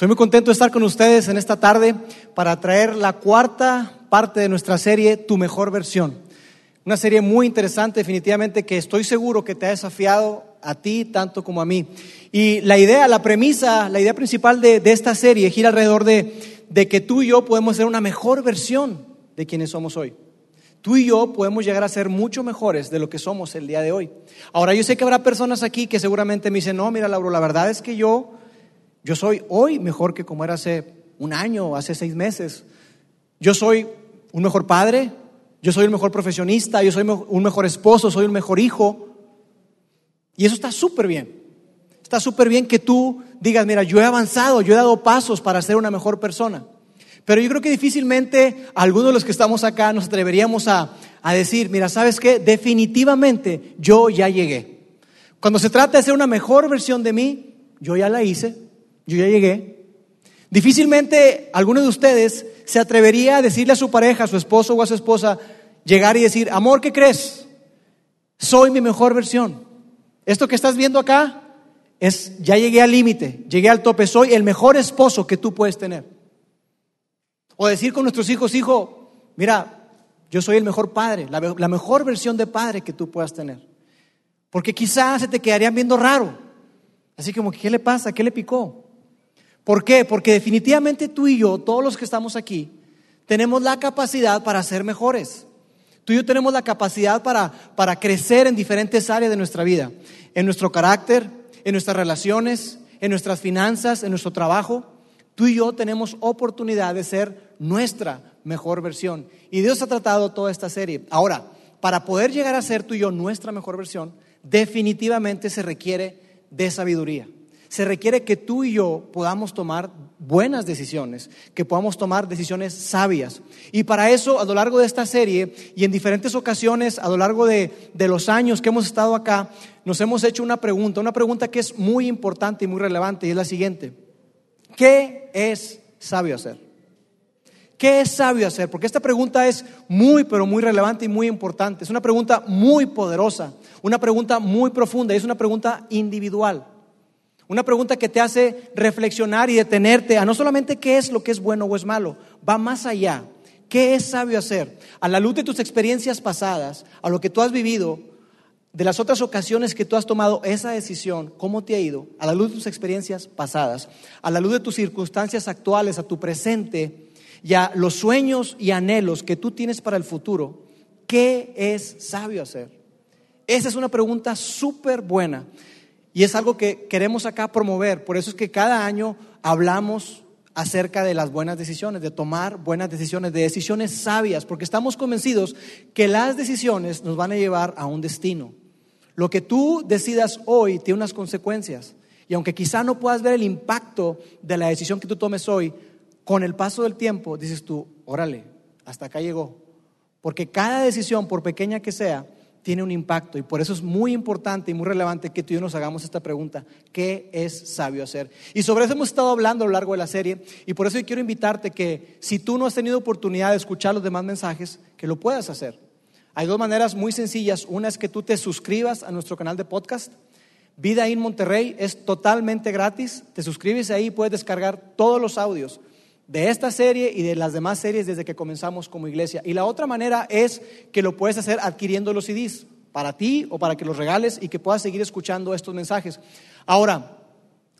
Soy muy contento de estar con ustedes en esta tarde para traer la cuarta parte de nuestra serie, Tu mejor versión. Una serie muy interesante, definitivamente, que estoy seguro que te ha desafiado a ti tanto como a mí. Y la idea, la premisa, la idea principal de, esta serie gira alrededor de, de que tú y yo podemos ser una mejor versión de quienes somos hoy. Tú y yo podemos llegar a ser mucho mejores de lo que somos el día de hoy. Ahora, yo sé que habrá personas aquí que seguramente me dicen, no, mira, Lauro, la verdad es que yo yo soy hoy mejor que como era hace un año, hace seis meses. Yo soy un mejor padre, yo soy un mejor profesionista, yo soy un mejor esposo, soy un mejor hijo. Y eso está súper bien. Está súper bien que tú digas, mira, yo he avanzado, yo he dado pasos para ser una mejor persona. Pero yo creo que difícilmente algunos de los que estamos acá nos atreveríamos a, a decir, mira, ¿sabes qué? Definitivamente yo ya llegué. Cuando se trata de ser una mejor versión de mí, yo ya la hice, yo ya llegué. Difícilmente alguno de ustedes se atrevería a decirle a su pareja, a su esposo o a su esposa, llegar y decir, amor, ¿qué crees? Soy mi mejor versión. Esto que estás viendo acá es, ya llegué al límite, llegué al tope, soy el mejor esposo que tú puedes tener. O decir con nuestros hijos, hijo, mira, yo soy el mejor padre, la, mejor versión de padre que tú puedas tener. Porque quizás se te quedarían viendo raro. Así como, ¿qué le pasa? ¿Qué le picó? ¿Por qué? Porque definitivamente tú y yo, todos los que estamos aquí, tenemos la capacidad para ser mejores. Tú y yo tenemos la capacidad para, para crecer en diferentes áreas de nuestra vida, en nuestro carácter, en nuestras relaciones, en nuestras finanzas, en nuestro trabajo. Tú y yo tenemos oportunidad de ser nuestra mejor versión. Y Dios ha tratado toda esta serie. Ahora, para poder llegar a ser tú y yo nuestra mejor versión, definitivamente se requiere de sabiduría se requiere que tú y yo podamos tomar buenas decisiones, que podamos tomar decisiones sabias. Y para eso, a lo largo de esta serie y en diferentes ocasiones, a lo largo de, los años que hemos estado acá, nos hemos hecho una pregunta, una pregunta que es muy importante y muy relevante, y es la siguiente. ¿Qué es sabio hacer? ¿Qué es sabio hacer? Porque esta pregunta es muy, pero muy relevante y muy importante. Es una pregunta muy poderosa, una pregunta muy profunda y es una pregunta individual. Una pregunta que te hace reflexionar y detenerte a no solamente qué es lo que es bueno o es malo, va más allá. ¿Qué es sabio hacer? A la luz de tus experiencias pasadas, a lo que tú has vivido, de las otras ocasiones que tú has tomado esa decisión, ¿cómo te ha ido? A la luz de tus experiencias pasadas, a la luz de tus circunstancias actuales, a tu presente y a los sueños y anhelos que tú tienes para el futuro, ¿qué es sabio hacer? Esa es una pregunta súper buena y es algo que queremos acá promover. Por eso es que cada año hablamos acerca de las buenas decisiones, de tomar buenas decisiones, de decisiones sabias, porque estamos convencidos que las decisiones nos van a llevar a un destino. Lo que tú decidas hoy tiene unas consecuencias. Y aunque quizá no puedas ver el impacto de la decisión que tú tomes hoy, con el paso del tiempo dices tú, órale, hasta acá llegó. Porque cada decisión, por pequeña que sea, tiene un impacto y por eso es muy importante y muy relevante que tú y yo nos hagamos esta pregunta, ¿qué es sabio hacer? Y sobre eso hemos estado hablando a lo largo de la serie y por eso yo quiero invitarte que si tú no has tenido oportunidad de escuchar los demás mensajes, que lo puedas hacer. Hay dos maneras muy sencillas. Una es que tú te suscribas a nuestro canal de podcast. Vida en Monterrey es totalmente gratis. Te suscribes ahí y puedes descargar todos los audios de esta serie y de las demás series desde que comenzamos como iglesia. Y la otra manera es que lo puedes hacer adquiriendo los CDs para ti o para que los regales y que puedas seguir escuchando estos mensajes. Ahora,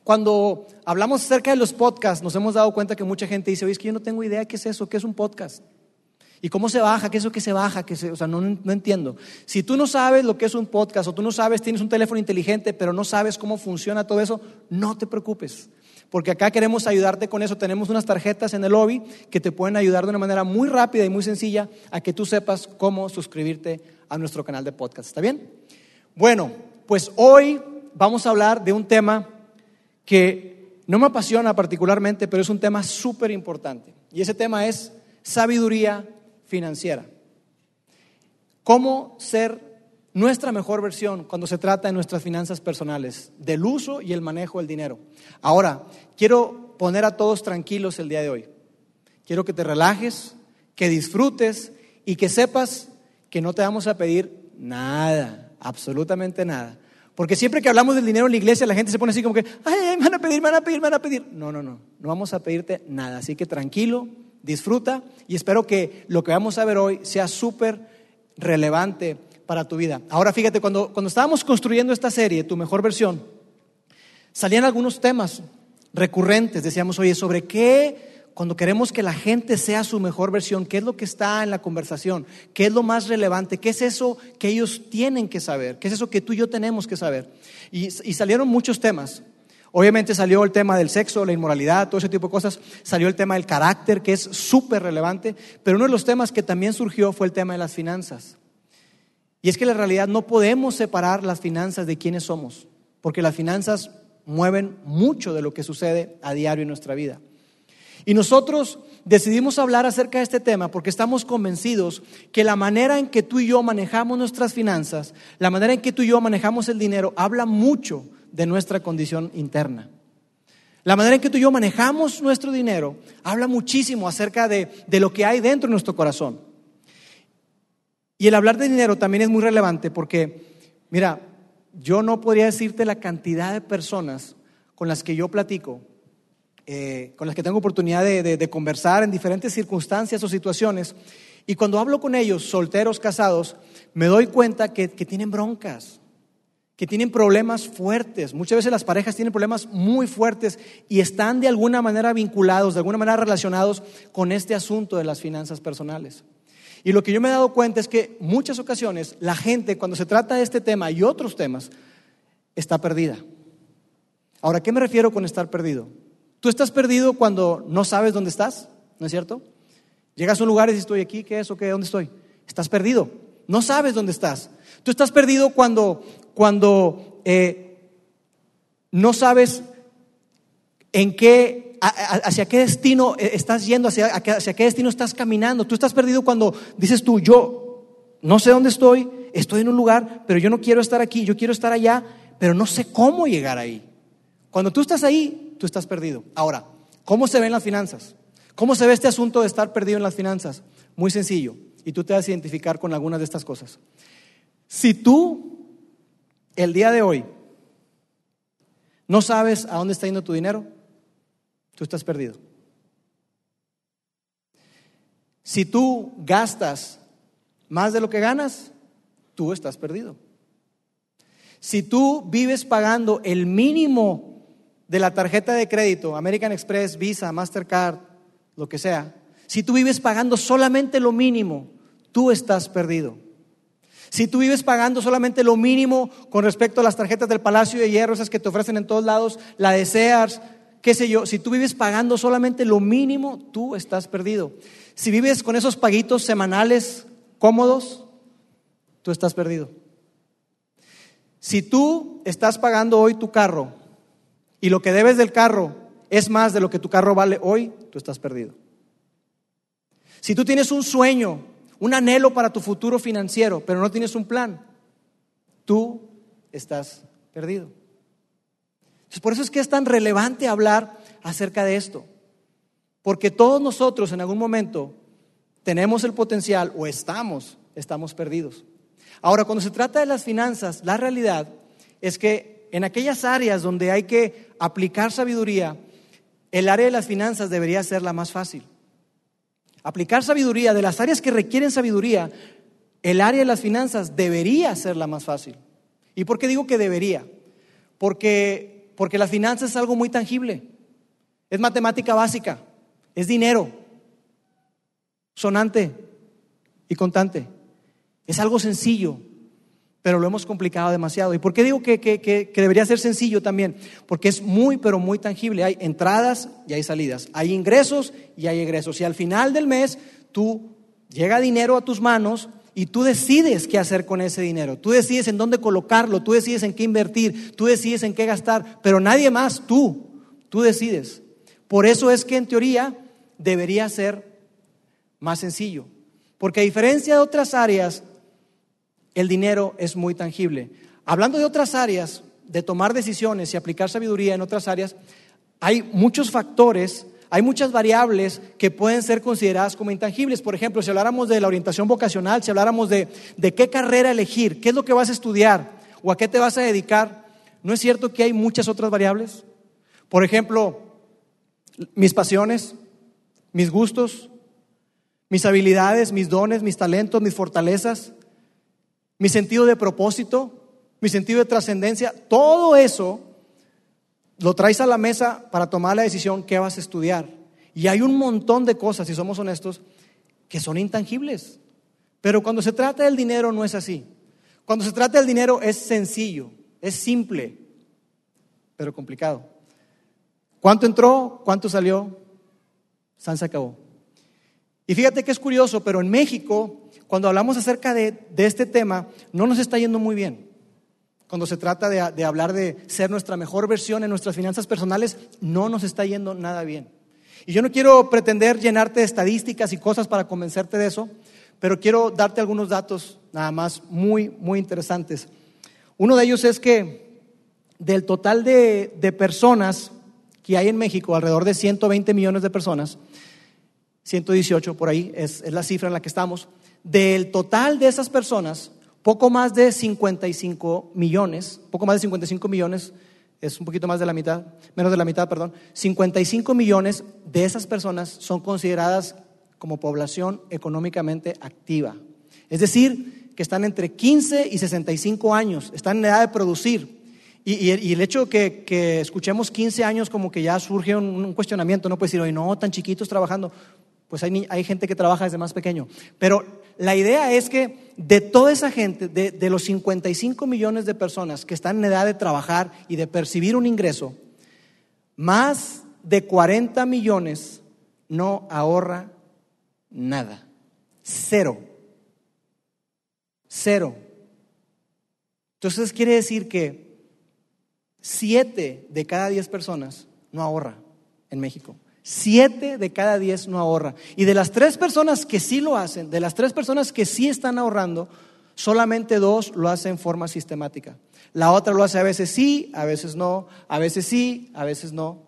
cuando hablamos acerca de los podcasts, nos hemos dado cuenta que mucha gente dice, oye, es que yo no tengo idea qué es eso, qué es un podcast. ¿Y cómo se baja? ¿Qué es eso que se baja? ¿Qué o sea, no, no, entiendo. Si tú no sabes lo que es un podcast o tú no sabes, tienes un teléfono inteligente, pero no sabes cómo funciona todo eso, no te preocupes porque acá queremos ayudarte con eso. Tenemos unas tarjetas en el lobby que te pueden ayudar de una manera muy rápida y muy sencilla a que tú sepas cómo suscribirte a nuestro canal de podcast. ¿Está bien? Bueno, pues hoy vamos a hablar de un tema que no me apasiona particularmente, pero es un tema súper importante. Y ese tema es sabiduría financiera. ¿Cómo ser nuestra mejor versión cuando se trata de nuestras finanzas personales, del uso y el manejo del dinero. Ahora, quiero poner a todos tranquilos el día de hoy. Quiero que te relajes, que disfrutes y que sepas que no te vamos a pedir nada, absolutamente nada. Porque siempre que hablamos del dinero en la iglesia, la gente se pone así como que, ay, me van a pedir, me van a pedir, me van a pedir. No, no, no, no vamos a pedirte nada. Así que tranquilo, disfruta y espero que lo que vamos a ver hoy sea súper relevante para tu vida. Ahora fíjate, cuando, cuando estábamos construyendo esta serie, tu mejor versión, salían algunos temas recurrentes. Decíamos, oye, ¿sobre qué cuando queremos que la gente sea su mejor versión, ¿qué es lo que está en la conversación? ¿Qué es lo más relevante? ¿Qué es eso que ellos tienen que saber? ¿Qué es eso que tú y yo tenemos que saber? Y, y salieron muchos temas. Obviamente salió el tema del sexo, la inmoralidad, todo ese tipo de cosas. Salió el tema del carácter, que es súper relevante. Pero uno de los temas que también surgió fue el tema de las finanzas. Y es que la realidad no podemos separar las finanzas de quiénes somos, porque las finanzas mueven mucho de lo que sucede a diario en nuestra vida. Y nosotros decidimos hablar acerca de este tema porque estamos convencidos que la manera en que tú y yo manejamos nuestras finanzas, la manera en que tú y yo manejamos el dinero, habla mucho de nuestra condición interna. La manera en que tú y yo manejamos nuestro dinero habla muchísimo acerca de, de lo que hay dentro de nuestro corazón. Y el hablar de dinero también es muy relevante porque, mira, yo no podría decirte la cantidad de personas con las que yo platico eh, con las que tengo oportunidad de, conversar en diferentes circunstancias o situaciones. Y cuando hablo con ellos, solteros, casados, me doy cuenta que, que tienen broncas, que tienen problemas fuertes. Muchas veces las parejas tienen problemas muy fuertes y están de alguna manera vinculados, de alguna manera relacionados con este asunto de las finanzas personales. Y lo que yo me he dado cuenta es que muchas ocasiones la gente, cuando se trata de este tema y otros temas, está perdida. Ahora, ¿qué me refiero con estar perdido? Tú estás perdido cuando no sabes dónde estás, ¿no es cierto? Llegas a un lugar y dices, estoy aquí, ¿qué es o qué? ¿Dónde estoy? Estás perdido, no sabes dónde estás. Tú estás perdido cuando, cuando eh, no sabes en qué, hacia qué destino eh, estás yendo, hacia, hacia qué destino estás caminando. Tú estás perdido cuando dices tú, yo no sé dónde estoy, estoy en un lugar, pero yo no quiero estar aquí, yo quiero estar allá, pero no sé cómo llegar ahí. Cuando tú estás ahí, tú estás perdido. Ahora, ¿cómo se ven las finanzas? ¿Cómo se ve este asunto de estar perdido en las finanzas? Muy sencillo, y tú te vas a identificar con algunas de estas cosas. Si tú, el día de hoy, no sabes a dónde está yendo tu dinero, tú estás perdido. Si tú gastas más de lo que ganas, tú estás perdido. Si tú vives pagando el mínimo de la tarjeta de crédito, American Express, Visa, Mastercard, lo que sea, si tú vives pagando solamente lo mínimo, tú estás perdido. Si tú vives pagando solamente lo mínimo con respecto a las tarjetas del Palacio de Hierro, esas que te ofrecen en todos lados, la deseas, qué sé yo, si tú vives pagando solamente lo mínimo, tú estás perdido. Si vives con esos paguitos semanales cómodos, tú estás perdido. Si tú estás pagando hoy tu carro y lo que debes del carro es más de lo que tu carro vale hoy, tú estás perdido. Si tú tienes un sueño, un anhelo para tu futuro financiero, pero no tienes un plan, tú estás perdido. Por eso es que es tan relevante hablar acerca de esto. Porque todos nosotros en algún momento tenemos el potencial o estamos, estamos perdidos. Ahora, cuando se trata de las finanzas, la realidad es que en aquellas áreas donde hay que aplicar sabiduría, el área de las finanzas debería ser la más fácil. Aplicar sabiduría, de las áreas que requieren sabiduría, el área de las finanzas debería ser la más fácil. ¿Y por qué digo que debería? Porque, porque la finanza es algo muy tangible, es matemática básica, es dinero, sonante y contante, es algo sencillo, pero lo hemos complicado demasiado. ¿Y por qué digo que, debería ser sencillo también? Porque es muy, pero muy tangible. Hay entradas y hay salidas. Hay ingresos y hay egresos. Y al final del mes, tú llega dinero a tus manos y tú decides qué hacer con ese dinero. Tú decides en dónde colocarlo, tú decides en qué invertir, tú decides en qué gastar, pero nadie más, tú, tú decides. Por eso es que en teoría debería ser más sencillo. Porque a diferencia de otras áreas, el dinero es muy tangible. Hablando de otras áreas, de tomar decisiones y aplicar sabiduría en otras áreas, hay muchos factores, hay muchas variables que pueden ser consideradas como intangibles. Por ejemplo, si habláramos de la orientación vocacional, si habláramos de, de qué carrera elegir, qué es lo que vas a estudiar, o a qué te vas a dedicar, ¿no es cierto que hay muchas otras variables? Por ejemplo, mis pasiones, mis gustos, mis habilidades, mis dones, mis talentos, mis fortalezas, mi sentido de propósito, mi sentido de trascendencia, todo eso lo traes a la mesa para tomar la decisión qué vas a estudiar. Y hay un montón de cosas, si somos honestos, que son intangibles. Pero cuando se trata del dinero no es así. Cuando se trata del dinero es sencillo, es simple, pero complicado. ¿Cuánto entró? ¿Cuánto salió? San se acabó. Y fíjate que es curioso, pero en México, cuando hablamos acerca de, este tema, no nos está yendo muy bien. Cuando se trata de, de hablar de ser nuestra mejor versión en nuestras finanzas personales, no nos está yendo nada bien. Y yo no quiero pretender llenarte de estadísticas y cosas para convencerte de eso, pero quiero darte algunos datos nada más muy, muy interesantes. Uno de ellos es que del total de, de personas que hay en México, alrededor de 120 millones de personas, 118 por ahí es, es la cifra en la que estamos, del total de esas personas, poco más de 55 millones, poco más de 55 millones, es un poquito más de la mitad, menos de la mitad, perdón, 55 millones de esas personas son consideradas como población económicamente activa. Es decir, que están entre 15 y 65 años, están en edad de producir. Y, el hecho que, que, escuchemos 15 años como que ya surge un, cuestionamiento, no puede decir, oye, no, tan chiquitos trabajando. Pues hay, hay, gente que trabaja desde más pequeño. Pero la idea es que de toda esa gente, de, de los 55 millones de personas que están en edad de trabajar y de percibir un ingreso, más de 40 millones no ahorra nada. Cero. Cero. Entonces quiere decir que siete de cada diez personas no ahorra en México. Siete de cada diez no ahorra. Y de las tres personas que sí lo hacen, de las tres personas que sí están ahorrando, solamente dos lo hacen en forma sistemática. La otra lo hace a veces sí, a veces no, a veces sí, a veces no.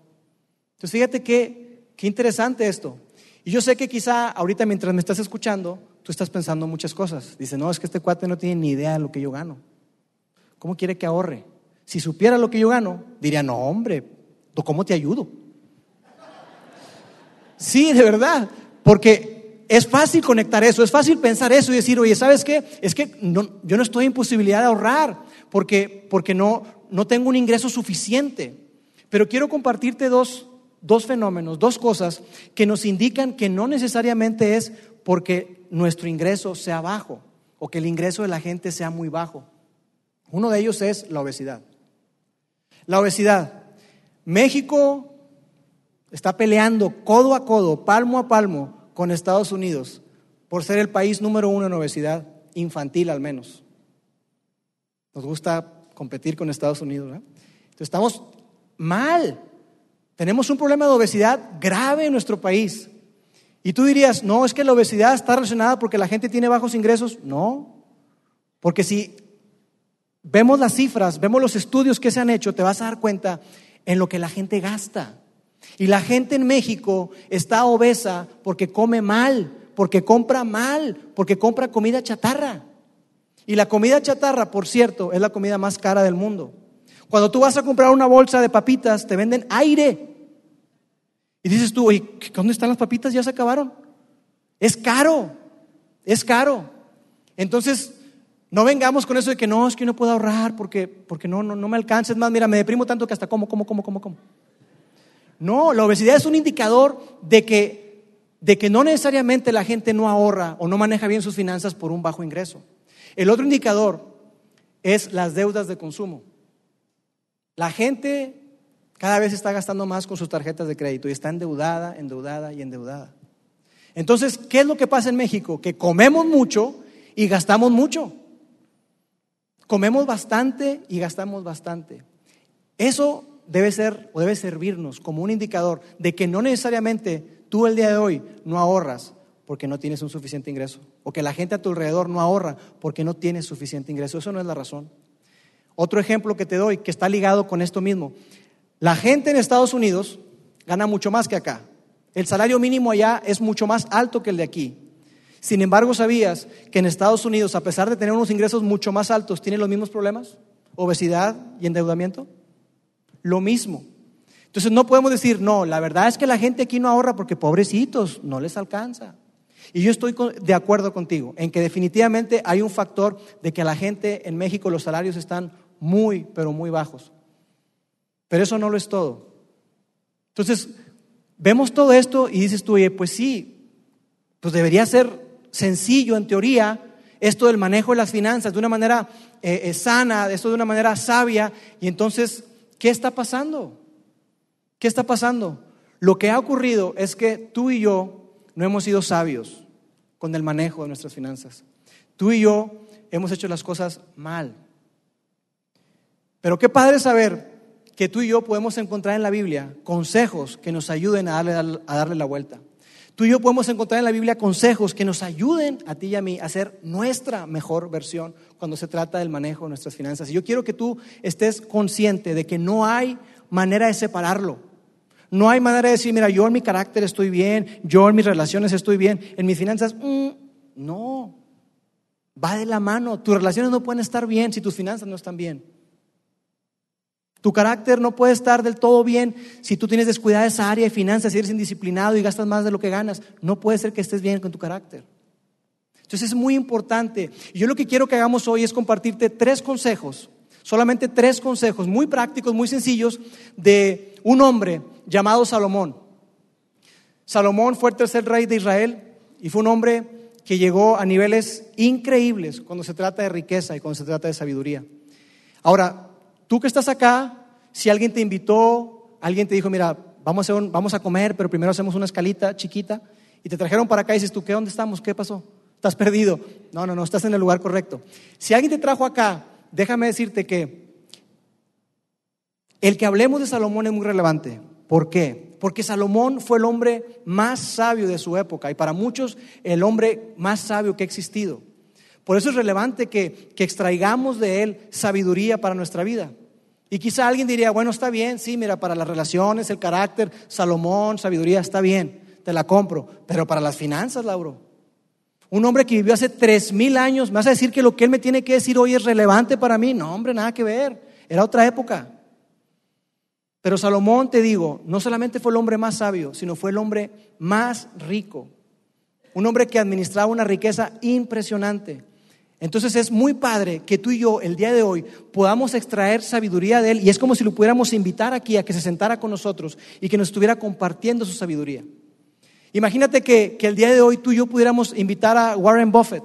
Entonces fíjate qué, qué interesante esto. Y yo sé que quizá ahorita mientras me estás escuchando, tú estás pensando muchas cosas. Dice, no, es que este cuate no tiene ni idea de lo que yo gano. ¿Cómo quiere que ahorre? Si supiera lo que yo gano, diría, no, hombre, ¿cómo te ayudo? Sí, de verdad, porque es fácil conectar eso, es fácil pensar eso y decir, oye, ¿sabes qué? Es que yo no estoy en posibilidad de ahorrar porque, porque no, no tengo un ingreso suficiente. Pero quiero compartirte dos, dos fenómenos, dos cosas que nos indican que no necesariamente es porque nuestro ingreso sea bajo o que el ingreso de la gente sea muy bajo. Uno de ellos es la obesidad. La obesidad. México está peleando codo a codo, palmo a palmo con Estados Unidos por ser el país número uno en obesidad infantil al menos. Nos gusta competir con Estados Unidos. Entonces estamos mal. Tenemos un problema de obesidad grave en nuestro país. Y tú dirías, no, es que la obesidad está relacionada porque la gente tiene bajos ingresos. No, porque si vemos las cifras, vemos los estudios que se han hecho, te vas a dar cuenta en lo que la gente gasta. Y la gente en México está obesa porque come mal, porque compra mal, porque compra comida chatarra. Y la comida chatarra, por cierto, es la comida más cara del mundo. Cuando tú vas a comprar una bolsa de papitas, te venden aire. Y dices tú, oye, ¿dónde están las papitas? Ya se acabaron. Es caro, es caro. Entonces, no vengamos con eso de que no, es que no puedo ahorrar porque, porque no, no, no me alcanza. Es más, mira, me deprimo tanto que hasta como, como, como, como, como. No, la obesidad es un indicador de que, de que no necesariamente la gente no ahorra o no maneja bien sus finanzas por un bajo ingreso. El otro indicador es las deudas de consumo. La gente cada vez está gastando más con sus tarjetas de crédito y está endeudada, endeudada y endeudada. Entonces, ¿qué es lo que pasa en México? Que comemos mucho y gastamos mucho. Comemos bastante y gastamos bastante. Eso debe ser o debe servirnos como un indicador de que no necesariamente tú el día de hoy no ahorras porque no tienes un suficiente ingreso o que la gente a tu alrededor no ahorra porque no tienes suficiente ingreso. Eso no es la razón. Otro ejemplo que te doy, que está ligado con esto mismo. La gente en Estados Unidos gana mucho más que acá. El salario mínimo allá es mucho más alto que el de aquí. Sin embargo, ¿sabías que en Estados Unidos, a pesar de tener unos ingresos mucho más altos, tienen los mismos problemas? obesidad y endeudamiento? Lo mismo. Entonces no podemos decir, no, la verdad es que la gente aquí no ahorra porque pobrecitos, no les alcanza. Y yo estoy de acuerdo contigo en que definitivamente hay un factor de que a la gente en México los salarios están muy, pero muy bajos. Pero eso no lo es todo. Entonces, vemos todo esto y dices tú, oye, pues sí, pues debería ser sencillo en teoría esto del manejo de las finanzas de una manera eh, eh, sana, esto de una manera sabia. Y entonces, ¿qué está pasando? ¿Qué está pasando? Lo que ha ocurrido es que tú y yo no hemos sido sabios con el manejo de nuestras finanzas. Tú y yo hemos hecho las cosas mal. Pero qué padre saber que tú y yo podemos encontrar en la Biblia consejos que nos ayuden a darle, a darle la vuelta. Tú y yo podemos encontrar en la Biblia consejos que nos ayuden a ti y a mí a hacer nuestra mejor versión cuando se trata del manejo de nuestras finanzas. Y yo quiero que tú estés consciente de que no hay manera de separarlo. No hay manera de decir, mira, yo en mi carácter estoy bien, yo en mis relaciones estoy bien, en mis finanzas, mm, no. Va de la mano. Tus relaciones no pueden estar bien si tus finanzas no están bien. Tu carácter no puede estar del todo bien si tú tienes descuidada esa área de finanzas, si eres indisciplinado y gastas más de lo que ganas. No puede ser que estés bien con tu carácter. Entonces es muy importante. Y yo lo que quiero que hagamos hoy es compartirte tres consejos, solamente tres consejos muy prácticos, muy sencillos, de un hombre llamado Salomón. Salomón fue el tercer rey de Israel y fue un hombre que llegó a niveles increíbles cuando se trata de riqueza y cuando se trata de sabiduría. Ahora, tú que estás acá, si alguien te invitó, alguien te dijo, mira, vamos a, vamos a comer, pero primero hacemos una escalita chiquita, y te trajeron para acá y dices tú, ¿qué? ¿Dónde estamos? ¿Qué pasó? ¿Estás perdido? No, no, no, estás en el lugar correcto. Si alguien te trajo acá, déjame decirte que el que hablemos de Salomón es muy relevante. ¿Por qué? Porque Salomón fue el hombre más sabio de su época y para muchos el hombre más sabio que ha existido. Por eso es relevante que, que extraigamos de él sabiduría para nuestra vida. Y quizá alguien diría, bueno, está bien, sí, mira, para las relaciones, el carácter, Salomón, sabiduría, está bien, te la compro. Pero para las finanzas, Lauro, un hombre que vivió hace tres mil años, ¿me vas a decir que lo que él me tiene que decir hoy es relevante para mí? No, hombre, nada que ver. Era otra época. Pero Salomón, te digo, no solamente fue el hombre más sabio, sino fue el hombre más rico. Un hombre que administraba una riqueza impresionante. Entonces es muy padre que tú y yo el día de hoy podamos extraer sabiduría de él y es como si lo pudiéramos invitar aquí a que se sentara con nosotros y que nos estuviera compartiendo su sabiduría. Imagínate que, que el día de hoy tú y yo pudiéramos invitar a Warren Buffett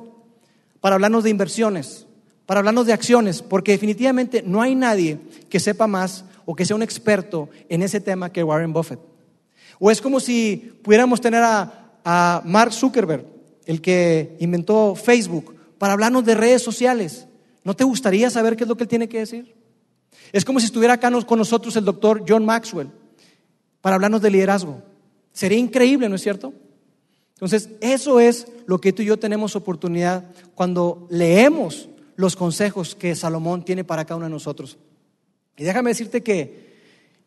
para hablarnos de inversiones, para hablarnos de acciones, porque definitivamente no hay nadie que sepa más o que sea un experto en ese tema que Warren Buffett. O es como si pudiéramos tener a, Mark Zuckerberg, el que inventó Facebook, para hablarnos de redes sociales. ¿No te gustaría saber qué es lo que él tiene que decir? Es como si estuviera acá con nosotros el doctor John Maxwell para hablarnos de liderazgo. Sería increíble, ¿no es cierto? Entonces, eso es lo que tú y yo tenemos oportunidad cuando leemos los consejos que Salomón tiene para cada uno de nosotros. Y déjame decirte que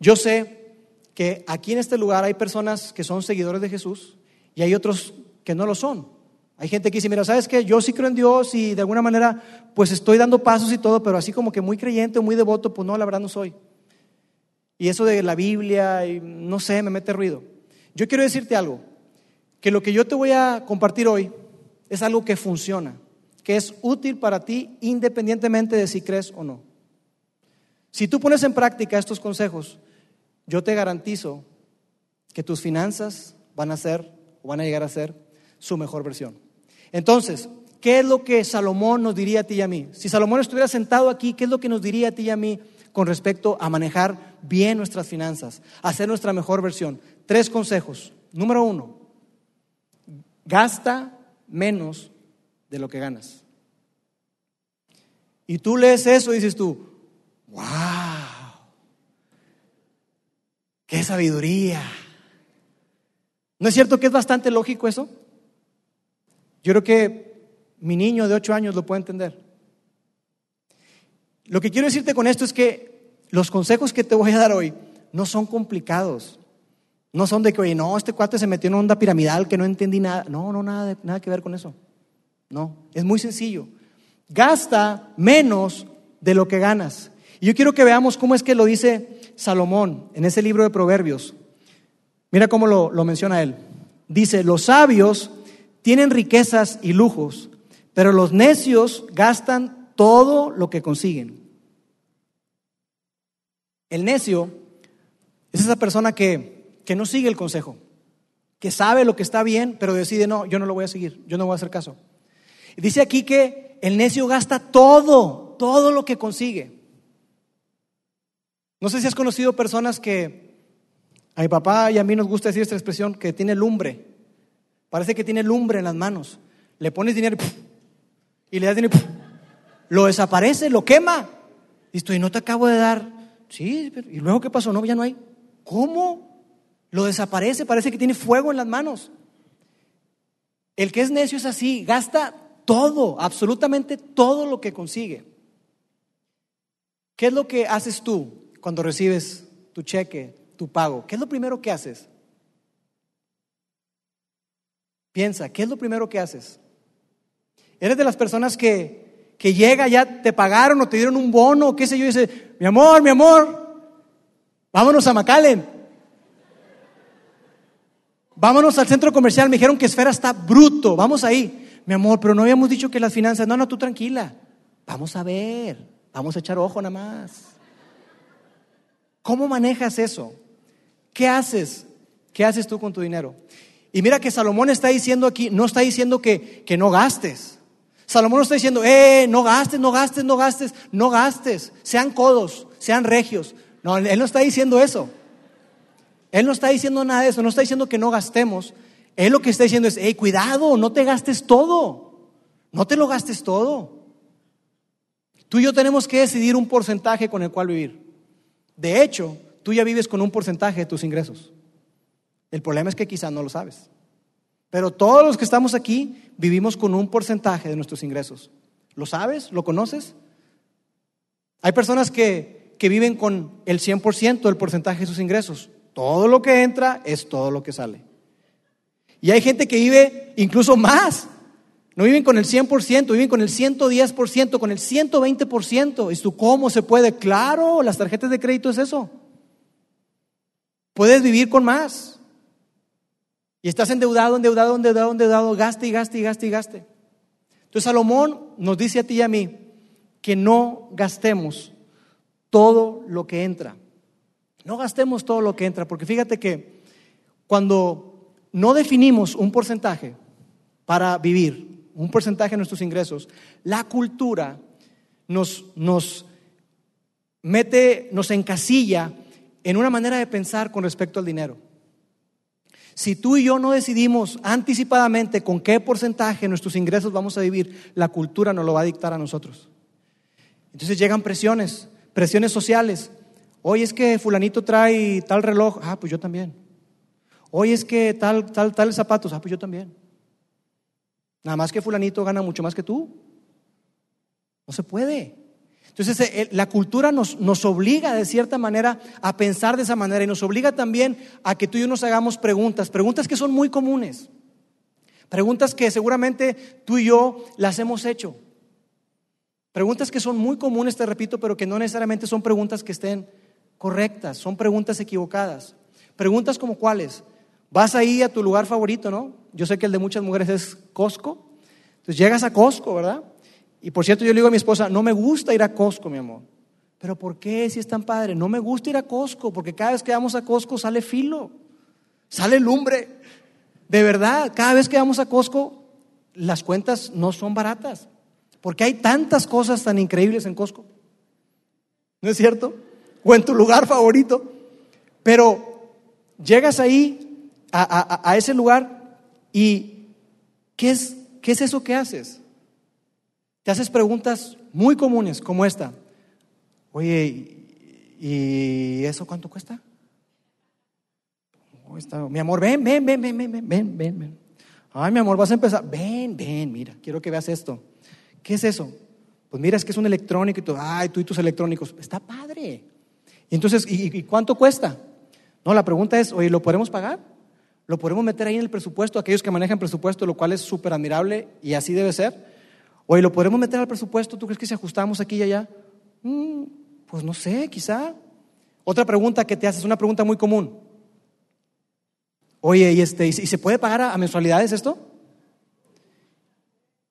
yo sé que aquí en este lugar hay personas que son seguidores de Jesús y hay otros que no lo son. Hay gente que dice, mira, ¿sabes qué? Yo sí creo en Dios y de alguna manera pues estoy dando pasos y todo, pero así como que muy creyente o muy devoto, pues no, la verdad no soy. Y eso de la Biblia, y no sé, me mete ruido. Yo quiero decirte algo, que lo que yo te voy a compartir hoy es algo que funciona, que es útil para ti independientemente de si crees o no. Si tú pones en práctica estos consejos, yo te garantizo que tus finanzas van a ser o van a llegar a ser su mejor versión. Entonces, ¿qué es lo que Salomón nos diría a ti y a mí? Si Salomón estuviera sentado aquí, ¿qué es lo que nos diría a ti y a mí con respecto a manejar bien nuestras finanzas, hacer nuestra mejor versión? Tres consejos. Número uno, gasta menos de lo que ganas. Y tú lees eso y dices tú, ¡Wow! ¡Qué sabiduría! ¿No es cierto que es bastante lógico eso? Yo creo que mi niño de ocho años lo puede entender. Lo que quiero decirte con esto es que los consejos que te voy a dar hoy no son complicados. No son de que, oye, no, este cuate se metió en una onda piramidal que no entendí nada. No, no, nada, nada que ver con eso. No, es muy sencillo. Gasta menos de lo que ganas. Y yo quiero que veamos cómo es que lo dice Salomón en ese libro de Proverbios. Mira cómo lo menciona él. Dice, los sabios tienen riquezas y lujos, pero los necios gastan todo lo que consiguen. El necio es esa persona que, que no sigue el consejo, que sabe lo que está bien, pero decide, no, yo no lo voy a seguir, yo no voy a hacer caso. Dice aquí que el necio gasta todo, todo lo que consigue. No sé si has conocido personas que a mi papá y a mí nos gusta decir esta expresión, que tiene lumbre. Parece que tiene lumbre en las manos. Le pones dinero y le das dinero, lo desaparece, lo quema. Y estoy, no te acabo de dar. Sí, ¿y luego qué pasó? No, ya no hay. ¿Cómo? Lo desaparece, parece que tiene fuego en las manos. El que es necio es así, gasta todo, absolutamente todo lo que consigue. ¿Qué es lo que haces tú cuando recibes tu cheque, tu pago? ¿Qué es lo primero que haces? Piensa, ¿qué es lo primero que haces? ¿Eres de las personas que, que llega, ya te pagaron o te dieron un bono, qué sé yo, y dice, mi amor, mi amor, vámonos a McAllen. Vámonos al centro comercial, me dijeron que Esfera está bruto, vamos ahí mi amor, pero no habíamos dicho que las finanzas, no, no, tú tranquila, vamos a ver, vamos a echar ojo nada más. ¿Cómo manejas eso? ¿Qué haces? ¿Qué haces tú con tu dinero? Y mira que Salomón está diciendo aquí, no está diciendo que, que no gastes. Salomón no está diciendo, eh, no gastes, no gastes, no gastes, no gastes, sean codos, sean regios. No, él no está diciendo eso. Él no está diciendo nada de eso, no está diciendo que no gastemos, él lo que está diciendo es, hey, cuidado, no te gastes todo, no te lo gastes todo. Tú y yo tenemos que decidir un porcentaje con el cual vivir. De hecho, tú ya vives con un porcentaje de tus ingresos. El problema es que quizás no lo sabes. Pero todos los que estamos aquí vivimos con un porcentaje de nuestros ingresos. ¿Lo sabes? ¿Lo conoces? Hay personas que, que viven con el 100% del porcentaje de sus ingresos. Todo lo que entra es todo lo que sale. Y hay gente que vive incluso más. No viven con el 100%, viven con el 110%, con el 120%. ¿Y tú cómo se puede? Claro, las tarjetas de crédito es eso. Puedes vivir con más. Y estás endeudado, endeudado, endeudado, endeudado, gaste y gaste y gaste y gaste. Entonces Salomón nos dice a ti y a mí que no gastemos todo lo que entra. No gastemos todo lo que entra, porque fíjate que cuando no definimos un porcentaje para vivir, un porcentaje de nuestros ingresos, la cultura nos, nos mete, nos encasilla en una manera de pensar con respecto al dinero. Si tú y yo no decidimos anticipadamente con qué porcentaje nuestros ingresos vamos a vivir, la cultura nos lo va a dictar a nosotros. Entonces llegan presiones, presiones sociales. Hoy es que fulanito trae tal reloj, ah, pues yo también. Oye, es que tal, tal, tal zapatos, ah, pues yo también. Nada más que fulanito gana mucho más que tú. No se puede. Entonces eh, la cultura nos, nos, obliga de cierta manera a pensar de esa manera y nos obliga también a que tú y yo nos hagamos preguntas, preguntas que son muy comunes, preguntas que seguramente tú y yo las hemos hecho, preguntas que son muy comunes, te repito, pero que no necesariamente son preguntas que estén correctas, son preguntas equivocadas. Preguntas como cuáles, Vas ahí a tu lugar favorito, ¿no? Yo sé que el de muchas mujeres es Costco. Entonces llegas a Costco, ¿verdad? Y por cierto, yo le digo a mi esposa, no me gusta ir a Costco, mi amor. Pero ¿por qué si es tan padre? No me gusta ir a Costco, porque cada vez que vamos a Costco sale filo, sale lumbre. De verdad, cada vez que vamos a Costco, las cuentas no son baratas, porque hay tantas cosas tan increíbles en Costco. ¿No es cierto? O en tu lugar favorito. Pero llegas ahí a, ese lugar y ¿qué es, ¿qué es eso que haces? Te haces preguntas muy comunes como esta. Oye, ¿y eso cuánto cuesta? Oh, mi amor, ven, ven, ven, ven, ven, ven, ven, ven. Ay, mi amor, vas a empezar. Ven, ven, mira, quiero que veas esto. ¿Qué es eso? Pues mira, es que es un electrónico y tú, ay, tú y tus electrónicos. Está padre. Y entonces, ¿y, ¿y, cuánto cuesta? No, la pregunta es, oye, ¿lo podemos pagar? Lo podemos meter ahí en el presupuesto, aquellos que manejan presupuesto, lo cual es súper admirable y así debe ser. Oye, lo podemos meter al presupuesto, ¿tú crees que si ajustamos aquí y allá? Mm, pues no sé, quizá. Otra pregunta que te haces, una pregunta muy común. Oye, ¿y, este, ¿y se puede pagar a, mensualidades esto?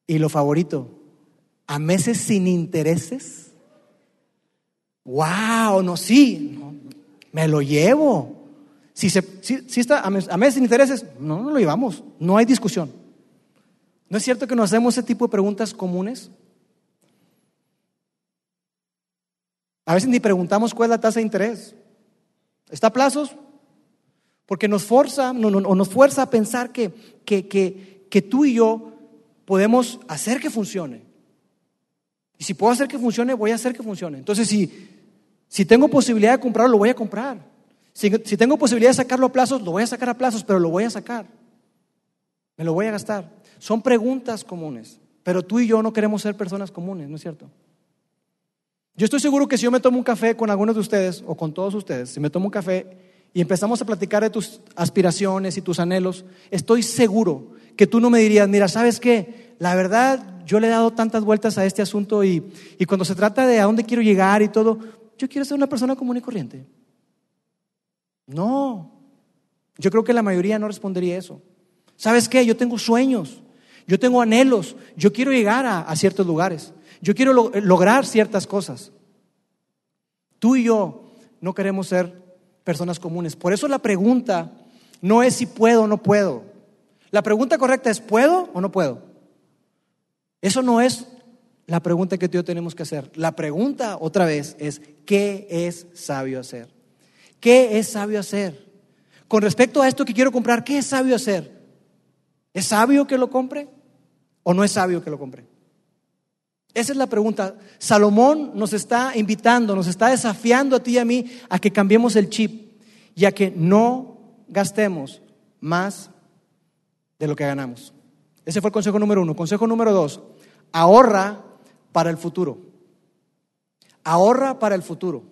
Y lo favorito, ¿a meses sin intereses? ¡Wow! No, sí, me lo llevo. Si, se, si, está a meses sin intereses, no, no lo llevamos, no hay discusión. ¿No es cierto que nos hacemos ese tipo de preguntas comunes? A veces ni preguntamos cuál es la tasa de interés. ¿Está a plazos? Porque nos forza, no, o nos fuerza a pensar que, que, que, que tú y yo podemos hacer que funcione. Y si puedo hacer que funcione, voy a hacer que funcione. Entonces, si, si tengo posibilidad de comprarlo, lo voy a comprar. Si, si, tengo posibilidad de sacarlo a plazos, lo voy a sacar a plazos, pero lo voy a sacar. Me lo voy a gastar. Son preguntas comunes, pero tú y yo no queremos ser personas comunes, ¿no es cierto? Yo estoy seguro que si yo me tomo un café con algunos de ustedes o con todos ustedes, si me tomo un café y empezamos a platicar de tus aspiraciones y tus anhelos, estoy seguro que tú no me dirías, mira, ¿sabes qué? La verdad, yo le he dado tantas vueltas a este asunto y, y cuando se trata de a dónde quiero llegar y todo, yo quiero ser una persona común y corriente. No, yo creo que la mayoría no respondería eso. ¿Sabes qué? Yo tengo sueños. Yo tengo anhelos, yo quiero llegar a, ciertos lugares, yo quiero lograr ciertas cosas. Tú y yo no queremos ser personas comunes. Por eso la pregunta no es si puedo o no puedo. La pregunta correcta es ¿puedo o no puedo? Eso no es la pregunta que tú y yo tenemos que hacer. La pregunta otra vez es ¿qué es sabio hacer? ¿Qué es sabio hacer? Con respecto a esto que quiero comprar, ¿qué es sabio hacer? ¿Es sabio que lo compre? ¿O no es sabio que lo compre? Esa es la pregunta. Salomón nos está invitando, nos está desafiando a ti y a mí a que cambiemos el chip y a que no gastemos más de lo que ganamos. Ese fue el consejo número uno. Consejo número dos, ahorra para el futuro. Ahorra para el futuro.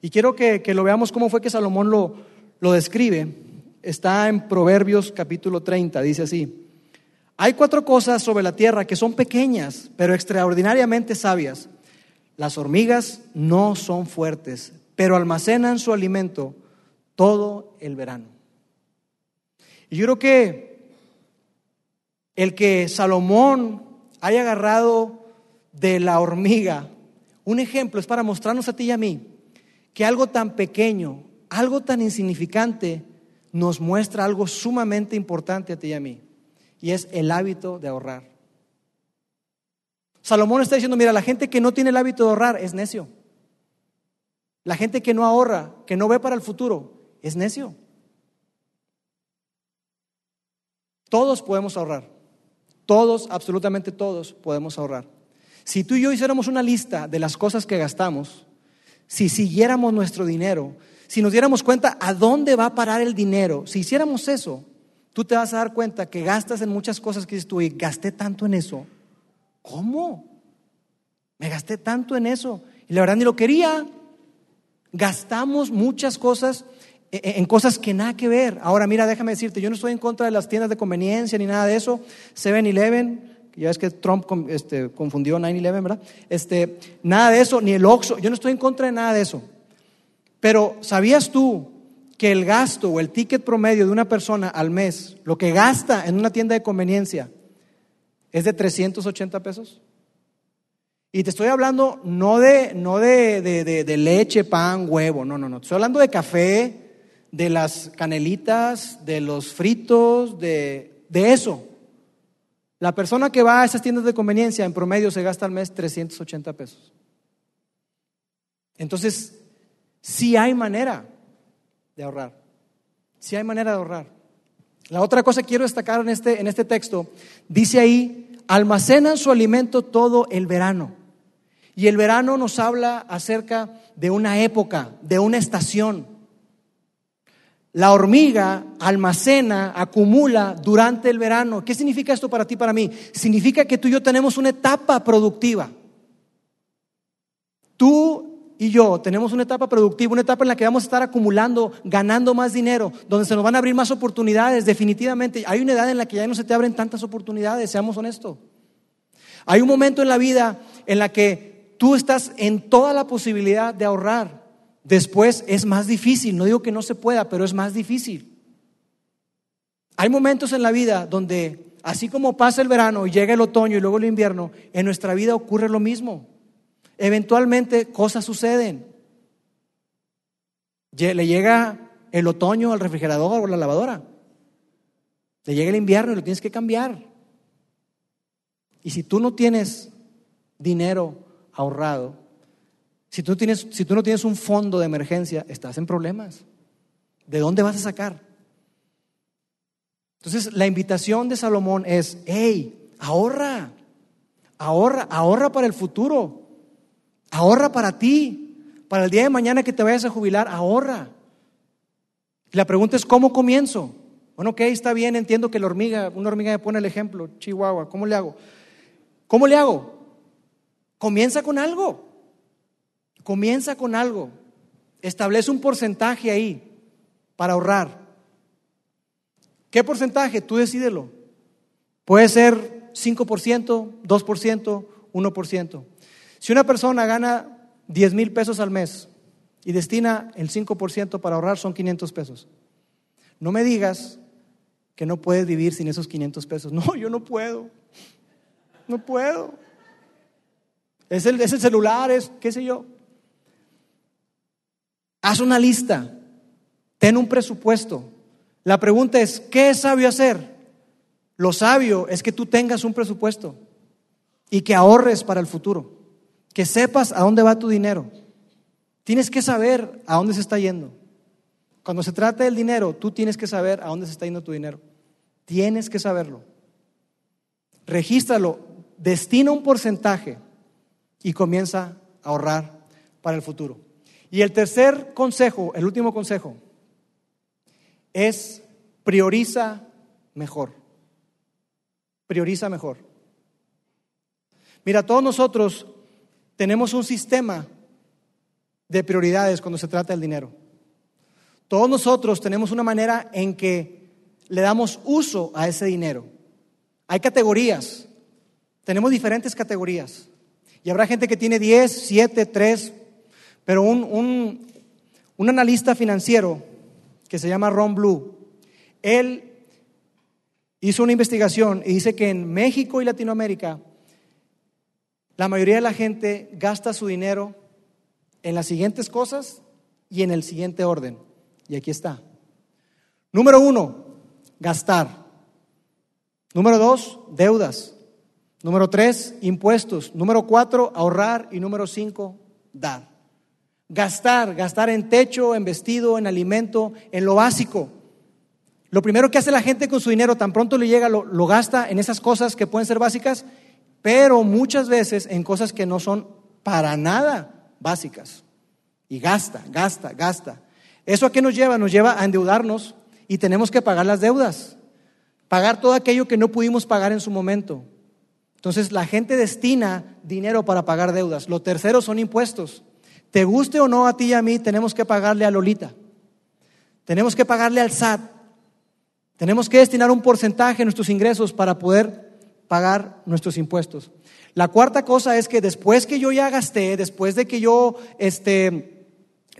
Y quiero que, lo veamos cómo fue que Salomón lo, lo describe. Está en Proverbios capítulo 30, dice así. Hay cuatro cosas sobre la tierra que son pequeñas, pero extraordinariamente sabias. Las hormigas no son fuertes, pero almacenan su alimento todo el verano. Y yo creo que el que Salomón haya agarrado de la hormiga, un ejemplo es para mostrarnos a ti y a mí que algo tan pequeño, algo tan insignificante, nos muestra algo sumamente importante a ti y a mí y es el hábito de ahorrar. Salomón está diciendo, mira, la gente que no tiene el hábito de ahorrar es necio. La gente que no ahorra, que no ve para el futuro, es necio. Todos podemos ahorrar. Todos, absolutamente todos podemos ahorrar. Si tú y yo hiciéramos una lista de las cosas que gastamos, si siguiéramos nuestro dinero, si nos diéramos cuenta a dónde va a parar el dinero, si hiciéramos eso, tú te vas a dar cuenta que gastas en muchas cosas que dices tú, y gasté tanto en eso. ¿Cómo? Me gasté tanto en eso. Y la verdad ni lo quería. Gastamos muchas cosas e, e, en cosas que nada que ver. Ahora, mira, déjame decirte, yo no estoy en contra de las tiendas de conveniencia ni nada de eso. 7-Eleven, ya es que Trump este, confundió 9-11, ¿verdad? Este, nada de eso, ni el Oxxo. Yo no estoy en contra de nada de eso. Pero, ¿sabías tú que el gasto o el ticket promedio de una persona al mes, lo que gasta en una tienda de conveniencia, es de 380 pesos. Y te estoy hablando no de, no de, de, leche, pan, huevo, no, no, no. Estoy hablando de café, de las canelitas, de los fritos, de, de eso. La persona que va a esas tiendas de conveniencia en promedio se gasta al mes 380 pesos. Entonces, sí hay manera de ahorrar. Si hay manera de ahorrar. La otra cosa que quiero destacar en este, en este texto, dice ahí, almacenan su alimento todo el verano. Y el verano nos habla acerca de una época, de una estación. La hormiga almacena, acumula durante el verano. ¿Qué significa esto para ti, para mí? Significa que tú y yo tenemos una etapa productiva. Tú y yo tenemos una etapa productiva, una etapa en la que vamos a estar acumulando, ganando más dinero, donde se nos van a abrir más oportunidades, definitivamente. Hay una edad en la que ya no se te abren tantas oportunidades, seamos honestos. Hay un momento en la vida en la que tú estás en toda la posibilidad de ahorrar. Después es más difícil, no digo que no se pueda, pero es más difícil. Hay momentos en la vida donde, así como pasa el verano y llega el otoño y luego el invierno, en nuestra vida ocurre lo mismo. Eventualmente cosas suceden. Le llega el otoño al refrigerador o la lavadora. Le llega el invierno y lo tienes que cambiar. Y si tú no tienes dinero ahorrado, si tú, tienes, si tú no tienes un fondo de emergencia, estás en problemas. ¿De dónde vas a sacar? Entonces, la invitación de Salomón es, hey, ahorra, ahorra, ahorra para el futuro, ahorra para ti, para el día de mañana que te vayas a jubilar, ahorra. la pregunta es, ¿cómo comienzo? Bueno, ok, está bien, entiendo que la hormiga, una hormiga me pone el ejemplo, Chihuahua, ¿cómo le hago? ¿Cómo le hago? Comienza con algo, comienza con algo, establece un porcentaje ahí para ahorrar. ¿Qué porcentaje? Tú decídelo. Puede ser 5%, 2%, 1%. Si una persona gana 10 mil pesos al mes y destina el 5% para ahorrar, son 500 pesos. No me digas que no puedes vivir sin esos 500 pesos. No, yo no puedo. No puedo. Es el, es el celular, es qué sé yo. Haz una lista. Ten un presupuesto. La pregunta es, ¿qué es sabio hacer? Lo sabio es que tú tengas un presupuesto y que ahorres para el futuro, que sepas a dónde va tu dinero. Tienes que saber a dónde se está yendo. Cuando se trata del dinero, tú tienes que saber a dónde se está yendo tu dinero. Tienes que saberlo. Regístralo, destina un porcentaje y comienza a ahorrar para el futuro. Y el tercer consejo, el último consejo, es prioriza mejor. Prioriza mejor. Mira, todos nosotros tenemos un sistema de prioridades cuando se trata del dinero. Todos nosotros tenemos una manera en que le damos uso a ese dinero. Hay categorías, tenemos diferentes categorías. Y habrá gente que tiene 10, 7, 3, pero un, un, un analista financiero que se llama Ron Blue, él hizo una investigación y dice que en México y Latinoamérica la mayoría de la gente gasta su dinero en las siguientes cosas y en el siguiente orden. Y aquí está. Número uno, gastar. Número dos, deudas. Número tres, impuestos. Número cuatro, ahorrar. Y número cinco, dar. Gastar, gastar en techo, en vestido, en alimento, en lo básico. Lo primero que hace la gente con su dinero, tan pronto le llega, lo, gasta en esas cosas que pueden ser básicas, pero muchas veces en cosas que no son para nada básicas. Y gasta, gasta, gasta. ¿Eso a qué nos lleva? Nos lleva a endeudarnos y tenemos que pagar las deudas. Pagar todo aquello que no pudimos pagar en su momento. Entonces la gente destina dinero para pagar deudas. Lo tercero son impuestos. Te guste o no a ti y a mí, tenemos que pagarle a Lolita. Tenemos que pagarle al SAT. Tenemos que destinar un porcentaje de nuestros ingresos para poder pagar nuestros impuestos. La cuarta cosa es que después que yo ya gasté, después de que yo este,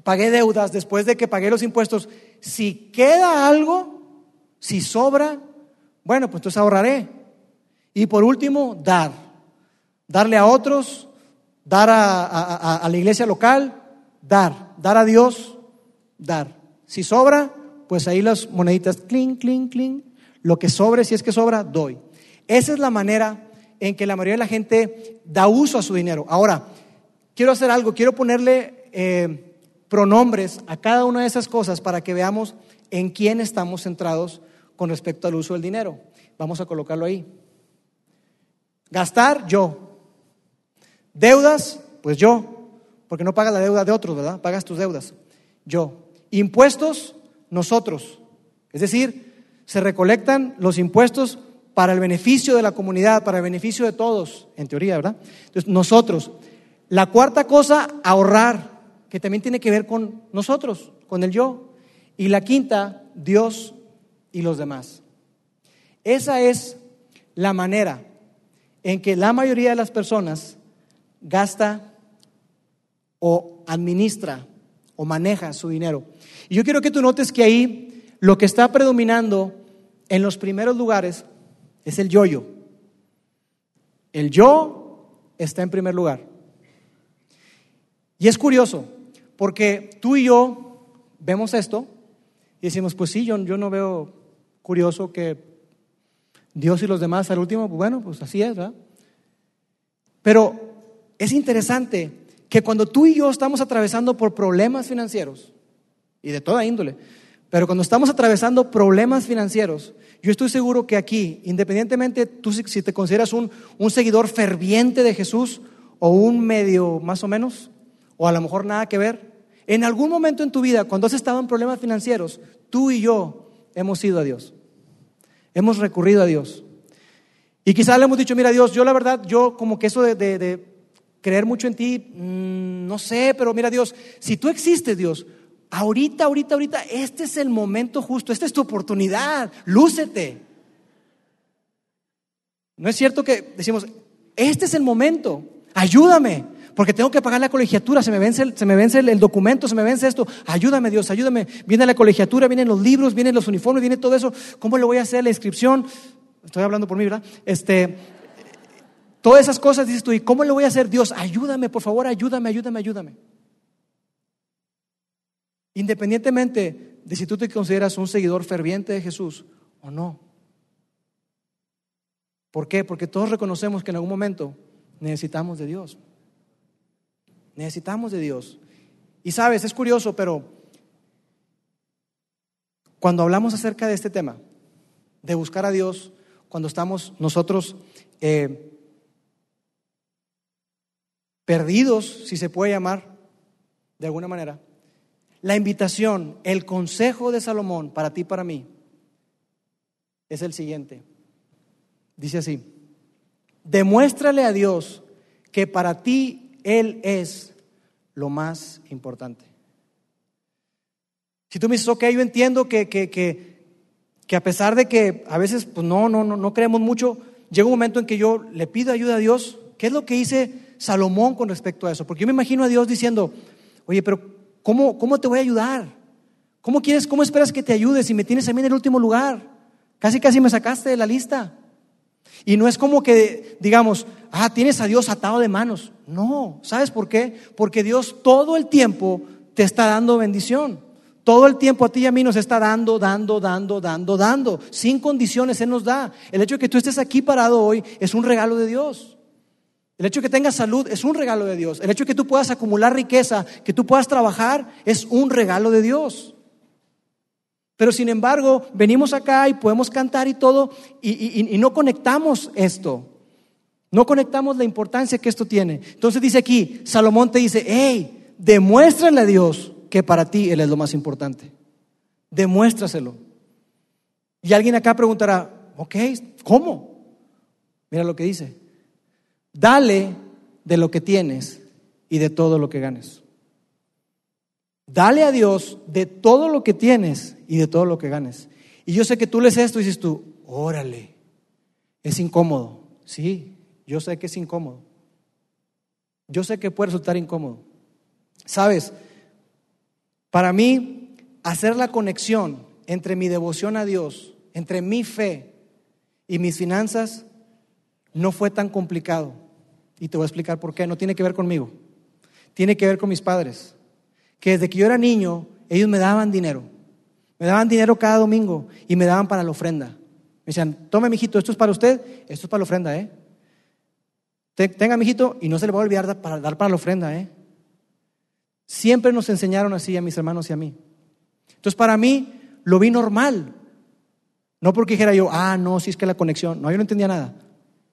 pagué deudas, después de que pagué los impuestos, si queda algo, si sobra, bueno, pues entonces ahorraré. Y por último, dar. Darle a otros, dar a, la iglesia local, dar, dar a Dios, dar. Si sobra, pues ahí las moneditas, clink, clink, clink. Lo que sobre, si es que sobra, doy. Esa es la manera en que la mayoría de la gente da uso a su dinero. Ahora, quiero hacer algo, quiero ponerle eh, pronombres a cada una de esas cosas para que veamos en quién estamos centrados con respecto al uso del dinero. Vamos a colocarlo ahí. Gastar, yo. Deudas, pues yo, porque no pagas la deuda de otros, ¿verdad? Pagas tus deudas. Yo. Impuestos, nosotros. Es decir, se recolectan los impuestos para el beneficio de la comunidad, para el beneficio de todos, en teoría, ¿verdad? Entonces, nosotros. La cuarta cosa, ahorrar, que también tiene que ver con nosotros, con el yo. Y la quinta, Dios y los demás. Esa es la manera en que la mayoría de las personas gasta o administra o maneja su dinero. Y yo quiero que tú notes que ahí lo que está predominando en los primeros lugares es el yo-yo. El yo está en primer lugar. Y es curioso, porque tú y yo vemos esto y decimos, pues sí, yo, yo no veo curioso que Dios y los demás al último, pues bueno, pues así es, ¿verdad? Pero es interesante que cuando tú y yo estamos atravesando por problemas financieros, y de toda índole, pero cuando estamos atravesando problemas financieros, yo estoy seguro que aquí, independientemente tú si te consideras un, un seguidor ferviente de Jesús o un medio más o menos, o a lo mejor nada que ver, en algún momento en tu vida, cuando has estado en problemas financieros, tú y yo hemos ido a Dios. Hemos recurrido a Dios. Y quizás le hemos dicho, mira Dios, yo la verdad, yo como que eso de, creer mucho en ti, mm, no sé, pero mira Dios, si tú existes Dios, ahorita, ahorita, ahorita, este es el momento justo, esta es tu oportunidad, lúcete. No es cierto que decimos, este es el momento, ayúdame, porque tengo que pagar la colegiatura, se me vence, el, se me vence el, documento, se me vence esto, ayúdame Dios, ayúdame. Viene la colegiatura, vienen los libros, vienen los uniformes, viene todo eso, ¿cómo le voy a hacer la inscripción? Estoy hablando por mí, ¿verdad? Este, todas esas cosas dices tú, ¿y cómo le voy a hacer? Dios, ayúdame, por favor, ayúdame, ayúdame, ayúdame. Independientemente de si tú te consideras un seguidor ferviente de Jesús o no. ¿Por qué? Porque todos reconocemos que en algún momento necesitamos de Dios. Necesitamos de Dios. Y sabes, es curioso, pero cuando hablamos acerca de este tema, de buscar a Dios, cuando estamos nosotros eh, perdidos, si se puede llamar, de alguna manera, la invitación, el consejo de Salomón para ti y para mí es el siguiente. Dice así, demuéstrale a Dios que para ti Él es lo más importante. Si tú me dices, ok, yo entiendo que, que, que que a pesar de que a veces pues no, no, no, no creemos mucho, llega un momento en que yo le pido ayuda a Dios. ¿Qué es lo que dice Salomón con respecto a eso? Porque yo me imagino a Dios diciendo, oye, pero ¿cómo, cómo te voy a ayudar? ¿Cómo quieres, cómo esperas que te ayude si me tienes a mí en el último lugar? Casi, casi me sacaste de la lista. Y no es como que digamos, ah, tienes a Dios atado de manos. No, ¿sabes por qué? Porque Dios todo el tiempo te está dando bendición. Todo el tiempo a ti y a mí nos está dando, dando, dando, dando, dando. Sin condiciones Él nos da. El hecho de que tú estés aquí parado hoy es un regalo de Dios. El hecho de que tengas salud es un regalo de Dios. El hecho de que tú puedas acumular riqueza, que tú puedas trabajar, es un regalo de Dios. Pero sin embargo, venimos acá y podemos cantar y todo y, y no conectamos esto. No conectamos la importancia que esto tiene. Entonces dice aquí, Salomón te dice, hey, demuéstrale a Dios que para ti Él es lo más importante. Demuéstraselo. Y alguien acá preguntará, ok, ¿cómo? Mira lo que dice. Dale de lo que tienes y de todo lo que ganes. Dale a Dios de todo lo que tienes y de todo lo que ganes. Y yo sé que tú lees esto y dices tú, órale, es incómodo. Sí, yo sé que es incómodo. Yo sé que puede resultar incómodo. Sabes, para mí, hacer la conexión entre mi devoción a Dios, entre mi fe y mis finanzas, no fue tan complicado. Y te voy a explicar por qué. No tiene que ver conmigo. Tiene que ver con mis padres. Que desde que yo era niño, ellos me daban dinero. Me daban dinero cada domingo y me daban para la ofrenda. Me decían, tome, mijito, esto es para usted, esto es para la ofrenda, ¿eh? Tenga, mijito, y no se le va a olvidar para, dar para la ofrenda, ¿eh? Siempre nos enseñaron así a mis hermanos y a mí. Entonces para mí lo vi normal. No porque dijera yo, ah, no, si es que la conexión. No, yo no entendía nada.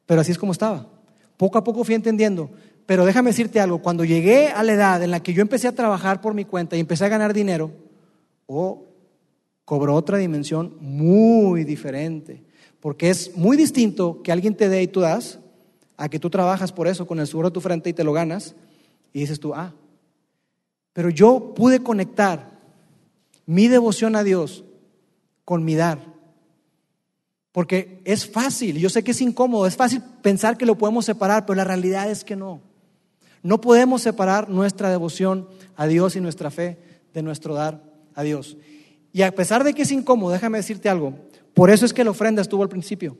Pero así es como estaba. Poco a poco fui entendiendo. Pero déjame decirte algo, cuando llegué a la edad en la que yo empecé a trabajar por mi cuenta y empecé a ganar dinero, oh, cobró otra dimensión muy diferente. Porque es muy distinto que alguien te dé y tú das, a que tú trabajas por eso con el sudor de tu frente y te lo ganas, y dices tú, ah, pero yo pude conectar mi devoción a Dios con mi dar. Porque es fácil, yo sé que es incómodo, es fácil pensar que lo podemos separar, pero la realidad es que no. No podemos separar nuestra devoción a Dios y nuestra fe de nuestro dar a Dios. Y a pesar de que es incómodo, déjame decirte algo, por eso es que la ofrenda estuvo al principio.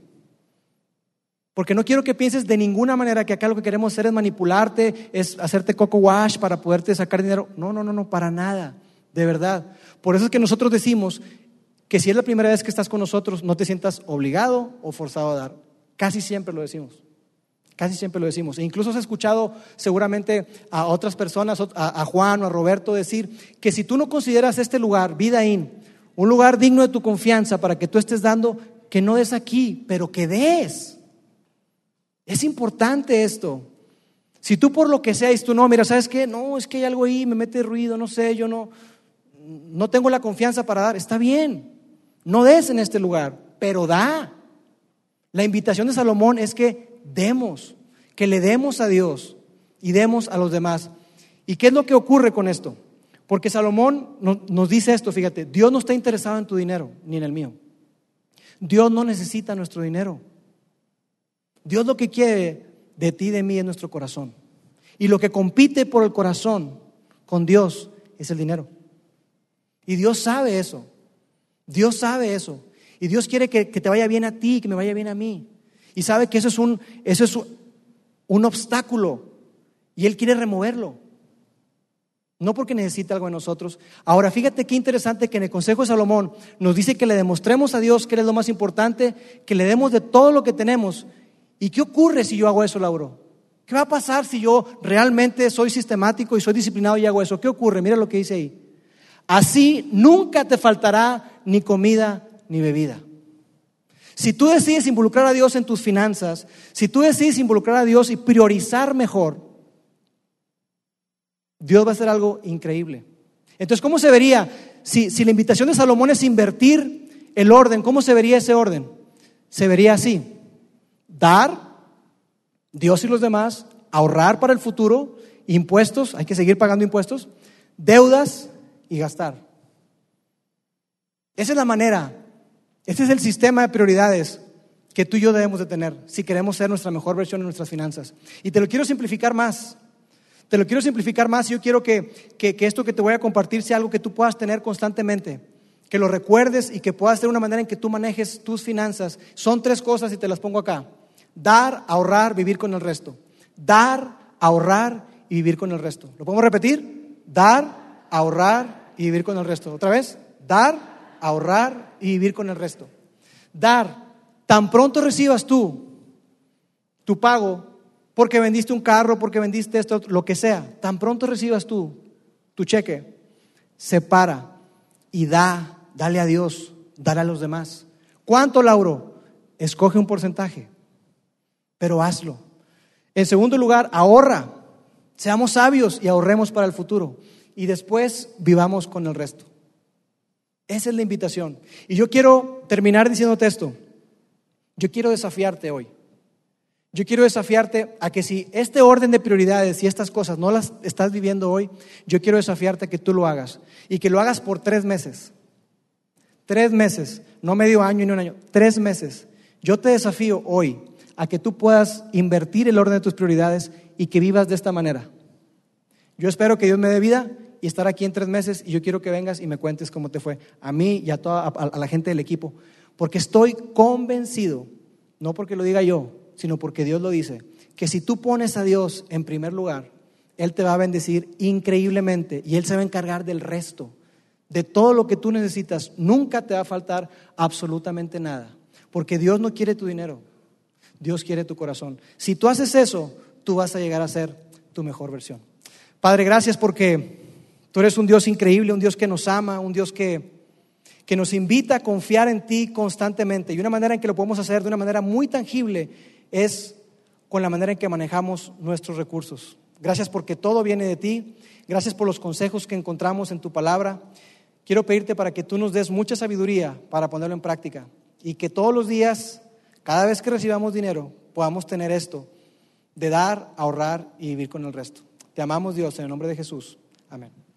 Porque no quiero que pienses de ninguna manera que acá lo que queremos hacer es manipularte, es hacerte coco wash para poderte sacar dinero. No, no, no, no, para nada, de verdad. Por eso es que nosotros decimos que si es la primera vez que estás con nosotros, no te sientas obligado o forzado a dar. Casi siempre lo decimos. Casi siempre lo decimos. E incluso has escuchado seguramente a otras personas, a, Juan o a Roberto decir que si tú no consideras este lugar, Vida In, un lugar digno de tu confianza para que tú estés dando, que no des aquí, pero que des. Es importante esto. Si tú por lo que sea, y tú no, mira, ¿sabes qué? No, es que hay algo ahí, me mete ruido, no sé, yo no, no tengo la confianza para dar. Está bien, no des en este lugar, pero da. La invitación de Salomón es que demos, que le demos a Dios y demos a los demás. ¿Y qué es lo que ocurre con esto? Porque Salomón nos dice esto, fíjate, Dios no está interesado en tu dinero ni en el mío. Dios no necesita nuestro dinero. Dios lo que quiere de ti y de mí es nuestro corazón. Y lo que compite por el corazón con Dios es el dinero. Y Dios sabe eso. Dios sabe eso. Y Dios quiere que, te vaya bien a ti, que me vaya bien a mí. Y sabe que eso es un, eso es un obstáculo. Y Él quiere removerlo. No porque necesite algo de nosotros. Ahora, fíjate qué interesante que en el Consejo de Salomón nos dice que le demostremos a Dios que Él es lo más importante, que le demos de todo lo que tenemos. ¿Y qué ocurre si yo hago eso, Lauro? ¿Qué va a pasar si yo realmente soy sistemático y soy disciplinado y hago eso? ¿Qué ocurre? Mira lo que dice ahí. Así nunca te faltará ni comida ni bebida. Si tú decides involucrar a Dios en tus finanzas, si tú decides involucrar a Dios y priorizar mejor, Dios va a hacer algo increíble. Entonces, ¿cómo se vería? Si, si la invitación de Salomón es invertir el orden, ¿cómo se vería ese orden? Se vería así. Dar, Dios y los demás, ahorrar para el futuro, impuestos, hay que seguir pagando impuestos, deudas y gastar. Esa es la manera, ese es el sistema de prioridades que tú y yo debemos de tener si queremos ser nuestra mejor versión en nuestras finanzas. Y te lo quiero simplificar más. Te lo quiero simplificar más y yo quiero que, que, esto que te voy a compartir sea algo que tú puedas tener constantemente, que lo recuerdes y que puedas tener una manera en que tú manejes tus finanzas. Son tres cosas y te las pongo acá. Dar, ahorrar, vivir con el resto. Dar, ahorrar y vivir con el resto. ¿Lo podemos repetir? Dar, ahorrar y vivir con el resto. Otra vez, dar, ahorrar y vivir con el resto. Dar, tan pronto recibas tú tu pago, porque vendiste un carro, porque vendiste esto, lo que sea, tan pronto recibas tú tu cheque, separa y da, dale a Dios, dale a los demás. ¿Cuánto, Lauro? Escoge un porcentaje, pero hazlo. En segundo lugar, ahorra. Seamos sabios y ahorremos para el futuro y después vivamos con el resto. Esa es la invitación. Y yo quiero terminar diciéndote esto. Yo quiero desafiarte hoy. Yo quiero desafiarte a que si este orden de prioridades y estas cosas no las estás viviendo hoy, yo quiero desafiarte a que tú lo hagas y que lo hagas por tres meses. Tres meses, no medio año ni un año, tres meses. Yo te desafío hoy a que tú puedas invertir el orden de tus prioridades y que vivas de esta manera. Yo espero que Dios me dé vida y estar aquí en tres meses y yo quiero que vengas y me cuentes cómo te fue, a mí y a toda a la gente del equipo, porque estoy convencido, no porque lo diga yo, sino porque Dios lo dice, que si tú pones a Dios en primer lugar, Él te va a bendecir increíblemente y Él se va a encargar del resto, de todo lo que tú necesitas. Nunca te va a faltar absolutamente nada, porque Dios no quiere tu dinero, Dios quiere tu corazón. Si tú haces eso, tú vas a llegar a ser tu mejor versión. Padre, gracias porque Tú eres un Dios increíble, un Dios que nos ama, un Dios que, que nos invita a confiar en ti constantemente. Y una manera en que lo podemos hacer de una manera muy tangible es con la manera en que manejamos nuestros recursos. Gracias porque todo viene de ti. Gracias por los consejos que encontramos en tu palabra. Quiero pedirte para que tú nos des mucha sabiduría para ponerlo en práctica y que todos los días, cada vez que recibamos dinero, podamos tener esto de dar, ahorrar y vivir con el resto. Te amamos Dios en el nombre de Jesús. Amén.